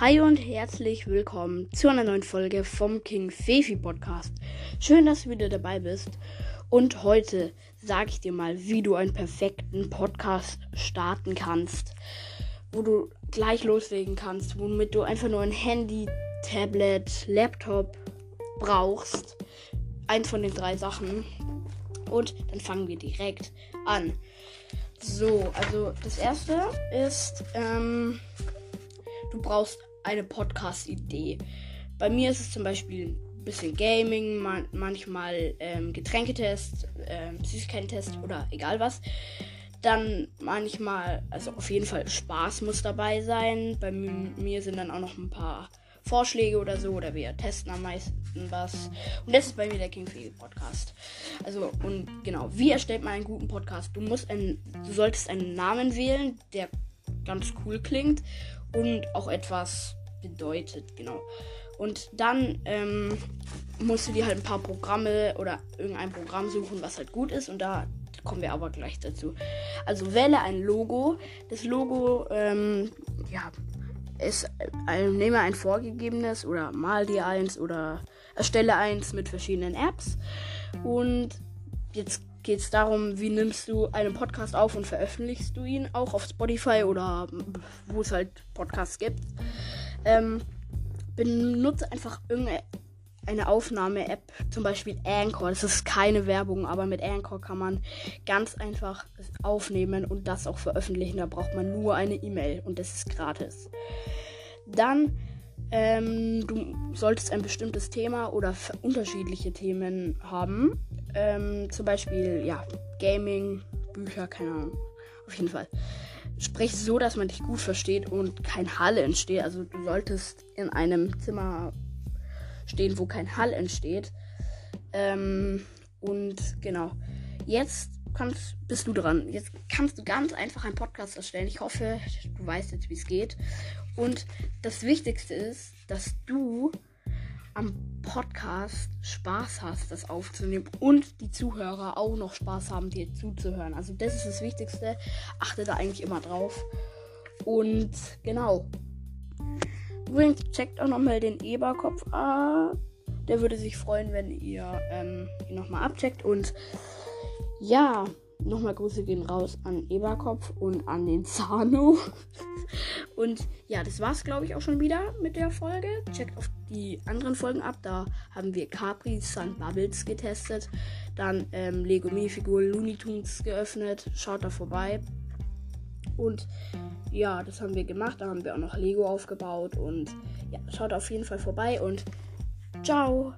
Hi und herzlich willkommen zu einer neuen Folge vom King Fefi Podcast. Schön, dass du wieder dabei bist. Und heute sage ich dir mal, wie du einen perfekten Podcast starten kannst, wo du gleich loslegen kannst, womit du einfach nur ein Handy, Tablet, Laptop brauchst. Eins von den drei Sachen. Und dann fangen wir direkt an. So, also das erste ist, ähm, du brauchst eine Podcast-Idee. Bei mir ist es zum Beispiel ein bisschen Gaming, man manchmal ähm, Getränketest, ähm, Süßigkeiten-Test oder egal was. Dann manchmal, also auf jeden Fall Spaß muss dabei sein. Bei mir sind dann auch noch ein paar Vorschläge oder so oder wir testen am meisten was. Und das ist bei mir der King Podcast. Also und genau, wie erstellt man einen guten Podcast? Du musst einen, du solltest einen Namen wählen, der ganz cool klingt und auch etwas bedeutet, genau. Und dann ähm, musst du dir halt ein paar Programme oder irgendein Programm suchen, was halt gut ist. Und da kommen wir aber gleich dazu. Also wähle ein Logo. Das Logo, ähm, ja, ist, äh, nehme ein vorgegebenes oder mal dir eins oder erstelle eins mit verschiedenen Apps. Und jetzt geht es darum, wie nimmst du einen Podcast auf und veröffentlichst du ihn auch auf Spotify oder wo es halt Podcasts gibt. Ähm, benutze einfach irgendeine Aufnahme-App, zum Beispiel Anchor. Das ist keine Werbung, aber mit Anchor kann man ganz einfach aufnehmen und das auch veröffentlichen. Da braucht man nur eine E-Mail und das ist gratis. Dann ähm, du solltest ein bestimmtes Thema oder unterschiedliche Themen haben. Ähm, zum Beispiel, ja, Gaming, Bücher, keine Ahnung. Auf jeden Fall. Sprich so, dass man dich gut versteht und kein Hall entsteht. Also du solltest in einem Zimmer stehen, wo kein Hall entsteht. Ähm, und genau. Jetzt kannst, bist du dran. Jetzt kannst du ganz einfach einen Podcast erstellen. Ich hoffe, du weißt jetzt, wie es geht. Und das Wichtigste ist, dass du am Podcast Spaß hast, das aufzunehmen und die Zuhörer auch noch Spaß haben, dir zuzuhören. Also das ist das Wichtigste. Achte da eigentlich immer drauf. Und genau. Übrigens, checkt auch nochmal den Eberkopf ab. Der würde sich freuen, wenn ihr ähm, ihn nochmal abcheckt. Und ja, nochmal Grüße gehen raus an Eberkopf und an den Zano. Und ja, das war's, glaube ich, auch schon wieder mit der Folge. Checkt auf die anderen Folgen ab. Da haben wir Capri Sun Bubbles getestet. Dann ähm, Lego Minifigur Looney Tunes geöffnet. Schaut da vorbei. Und ja, das haben wir gemacht. Da haben wir auch noch Lego aufgebaut. Und ja, schaut auf jeden Fall vorbei. Und ciao.